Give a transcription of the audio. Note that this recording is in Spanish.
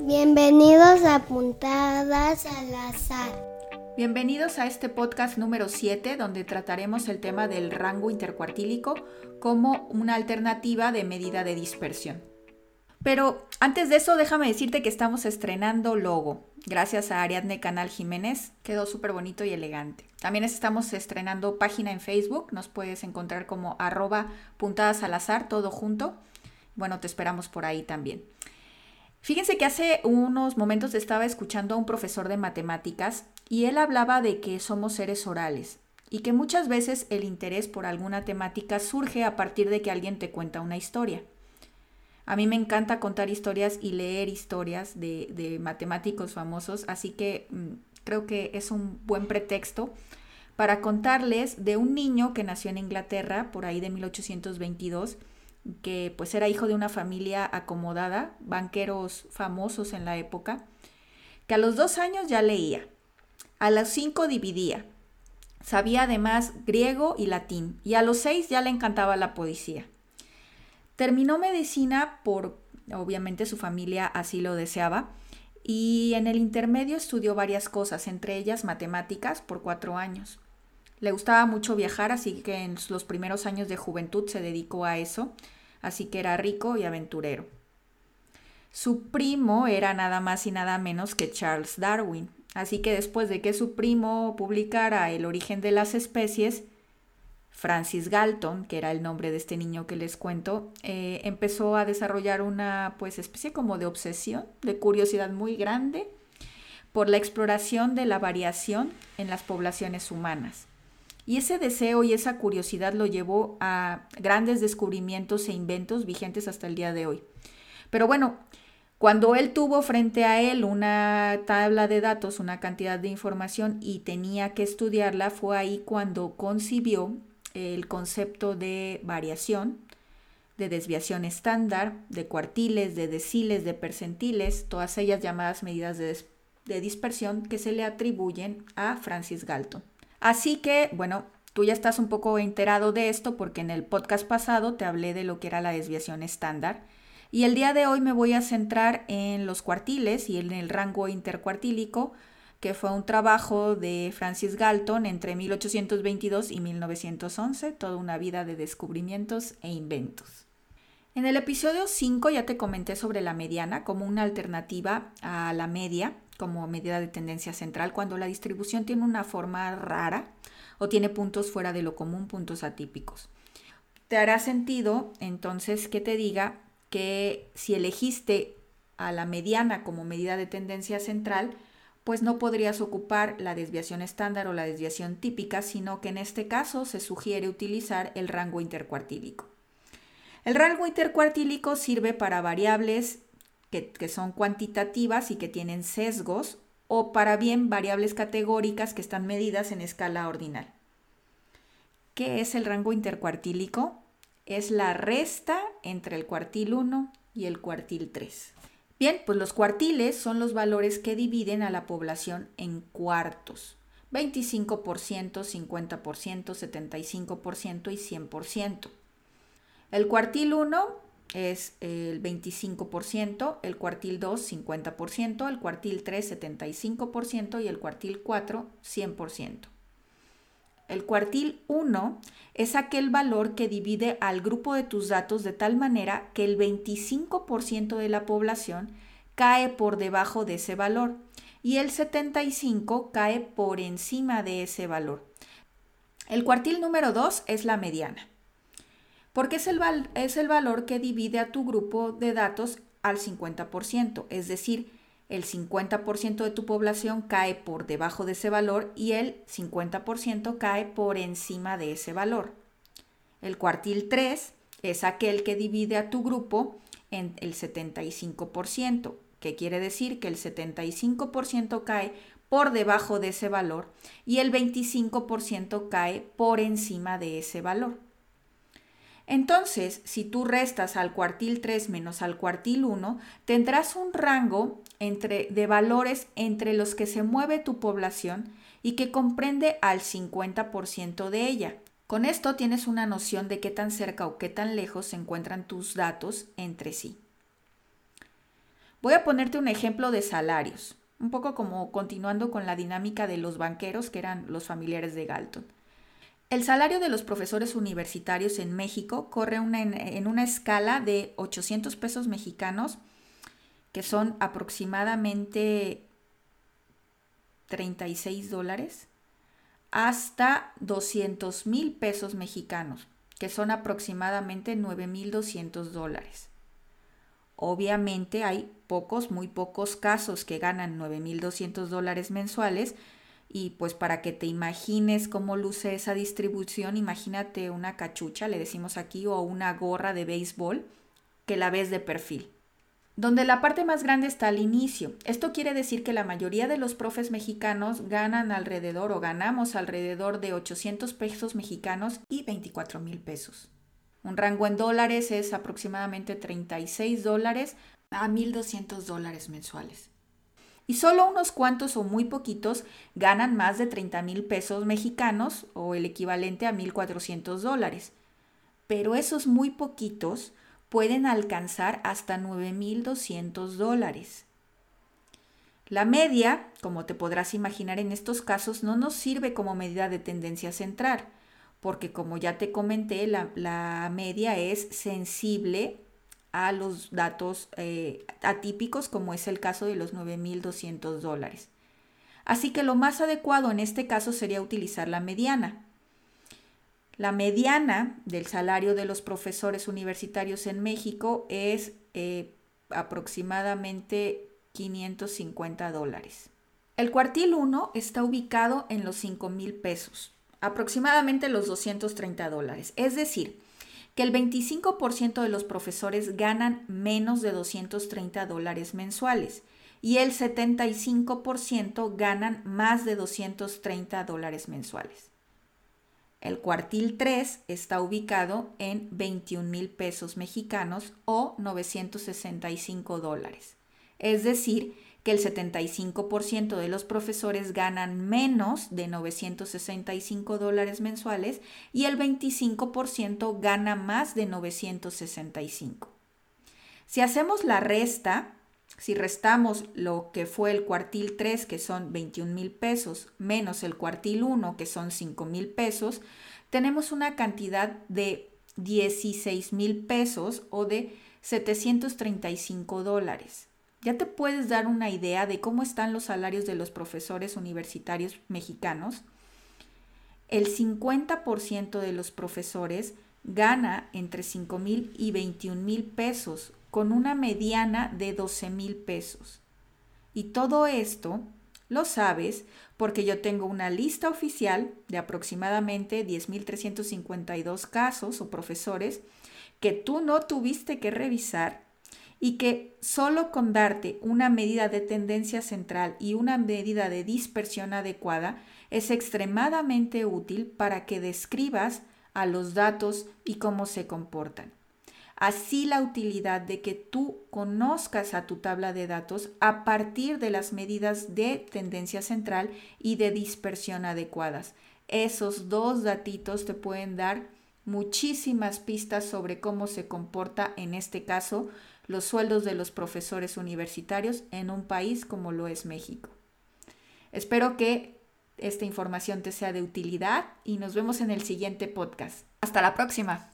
Bienvenidos a Puntadas al Azar. Bienvenidos a este podcast número 7 donde trataremos el tema del rango intercuartílico como una alternativa de medida de dispersión. Pero antes de eso déjame decirte que estamos estrenando logo. Gracias a Ariadne Canal Jiménez, quedó súper bonito y elegante. También estamos estrenando página en Facebook, nos puedes encontrar como arroba puntadas al azar, todo junto. Bueno, te esperamos por ahí también. Fíjense que hace unos momentos estaba escuchando a un profesor de matemáticas y él hablaba de que somos seres orales y que muchas veces el interés por alguna temática surge a partir de que alguien te cuenta una historia. A mí me encanta contar historias y leer historias de, matemáticos famosos, así que mm, creo que es un buen pretexto para contarles de un niño que nació en Inglaterra por ahí de 1822 que pues era hijo de una familia acomodada, banqueros famosos en la época, que a los dos años ya leía, a los cinco dividía, sabía además griego y latín, y a los seis ya le encantaba la poesía. Terminó medicina por, obviamente su familia así lo deseaba, y en el intermedio estudió varias cosas, entre ellas matemáticas, por cuatro años. Le gustaba mucho viajar, así que en los primeros años de juventud se dedicó a eso así que era rico y aventurero. Su primo era nada más y nada menos que Charles Darwin, así que después de que su primo publicara El origen de las especies, Francis Galton, que era el nombre de este niño que les cuento, eh, empezó a desarrollar una pues especie como de obsesión, de curiosidad muy grande por la exploración de la variación en las poblaciones humanas. Y ese deseo y esa curiosidad lo llevó a grandes descubrimientos e inventos vigentes hasta el día de hoy. Pero bueno, cuando él tuvo frente a él una tabla de datos, una cantidad de información y tenía que estudiarla, fue ahí cuando concibió el concepto de variación, de desviación estándar, de cuartiles, de deciles, de percentiles, todas ellas llamadas medidas de, de dispersión que se le atribuyen a Francis Galton. Así que, bueno, tú ya estás un poco enterado de esto porque en el podcast pasado te hablé de lo que era la desviación estándar. Y el día de hoy me voy a centrar en los cuartiles y en el rango intercuartílico, que fue un trabajo de Francis Galton entre 1822 y 1911, toda una vida de descubrimientos e inventos. En el episodio 5 ya te comenté sobre la mediana como una alternativa a la media como medida de tendencia central cuando la distribución tiene una forma rara o tiene puntos fuera de lo común, puntos atípicos. Te hará sentido entonces que te diga que si elegiste a la mediana como medida de tendencia central, pues no podrías ocupar la desviación estándar o la desviación típica, sino que en este caso se sugiere utilizar el rango intercuartílico. El rango intercuartílico sirve para variables que, son cuantitativas y que tienen sesgos, o para bien variables categóricas que están medidas en escala ordinal. ¿Qué es el rango intercuartílico? Es la resta entre el cuartil 1 y el cuartil 3. Bien, pues los cuartiles son los valores que dividen a la población en cuartos. 25%, 50%, 75% y 100%. El cuartil 1 es el 25%, el cuartil 2 50%, el cuartil 3 75% y el cuartil 4 100%. El cuartil 1 es aquel valor que divide al grupo de tus datos de tal manera que el 25% de la población cae por debajo de ese valor y el 75 cae por encima de ese valor. El cuartil número 2 es la mediana porque es el, es el valor que divide a tu grupo de datos al 50%, es decir, el 50% de tu población cae por debajo de ese valor y el 50% cae por encima de ese valor. El cuartil 3 es aquel que divide a tu grupo en el 75%, que quiere decir que el 75% cae por debajo de ese valor y el 25% cae por encima de ese valor. Entonces, si tú restas al cuartil 3 menos al cuartil 1, tendrás un rango de valores entre los que se mueve tu población y que comprende al 50% de ella. Con esto tienes una noción de qué tan cerca o qué tan lejos se encuentran tus datos entre sí. Voy a ponerte un ejemplo de salarios, un poco como continuando con la dinámica de los banqueros que eran los familiares de Galton. El salario de los profesores universitarios en México corre en, una escala de 800 pesos mexicanos, que son aproximadamente 36 dólares, hasta 200 mil pesos mexicanos, que son aproximadamente 9.200 dólares. Obviamente hay pocos, muy pocos casos que ganan 9.200 dólares mensuales y pues para que te imagines cómo luce esa distribución, imagínate una cachucha, le decimos aquí, o una gorra de béisbol que la ves de perfil donde la parte más grande está al inicio. Esto quiere decir que la mayoría de los profes mexicanos ganan alrededor o ganamos alrededor de 800 pesos mexicanos y 24 mil pesos. Un rango en dólares es aproximadamente 36 dólares a 1.200 dólares mensuales. Y solo unos cuantos o muy poquitos ganan más de 30 mil pesos mexicanos o el equivalente a 1.400 dólares. Pero esos muy poquitos pueden alcanzar hasta 9.200 dólares. La media, como te podrás imaginar en estos casos, no nos sirve como medida de tendencia central, porque como ya te comenté, la, media es sensible a los datos eh, atípicos, como es el caso de los 9.200 dólares. Así que lo más adecuado en este caso sería utilizar la mediana. La mediana del salario de los profesores universitarios en México es eh, aproximadamente 550 dólares. El cuartil 1 está ubicado en los 5 mil pesos, aproximadamente los 230 dólares. Es decir, que el 25% de los profesores ganan menos de 230 dólares mensuales y el 75% ganan más de 230 dólares mensuales. El cuartil 3 está ubicado en 21 mil pesos mexicanos o 965 dólares. Es decir, que el 75% de los profesores ganan menos de 965 dólares mensuales y el 25% gana más de 965. Si hacemos la resta, si restamos lo que fue el cuartil 3, que son 21 mil pesos, menos el cuartil 1, que son 5 mil pesos, tenemos una cantidad de 16 mil pesos o de 735 dólares. Ya te puedes dar una idea de cómo están los salarios de los profesores universitarios mexicanos. El 50% de los profesores gana entre 5 mil y 21 mil pesos con una mediana de 12 mil pesos. Y todo esto lo sabes porque yo tengo una lista oficial de aproximadamente 10.352 casos o profesores que tú no tuviste que revisar y que solo con darte una medida de tendencia central y una medida de dispersión adecuada es extremadamente útil para que describas a los datos y cómo se comportan. Así la utilidad de que tú conozcas a tu tabla de datos a partir de las medidas de tendencia central y de dispersión adecuadas. Esos dos datitos te pueden dar muchísimas pistas sobre cómo se comporta en este caso los sueldos de los profesores universitarios en un país como lo es México. Espero que esta información te sea de utilidad y nos vemos en el siguiente podcast. Hasta la próxima.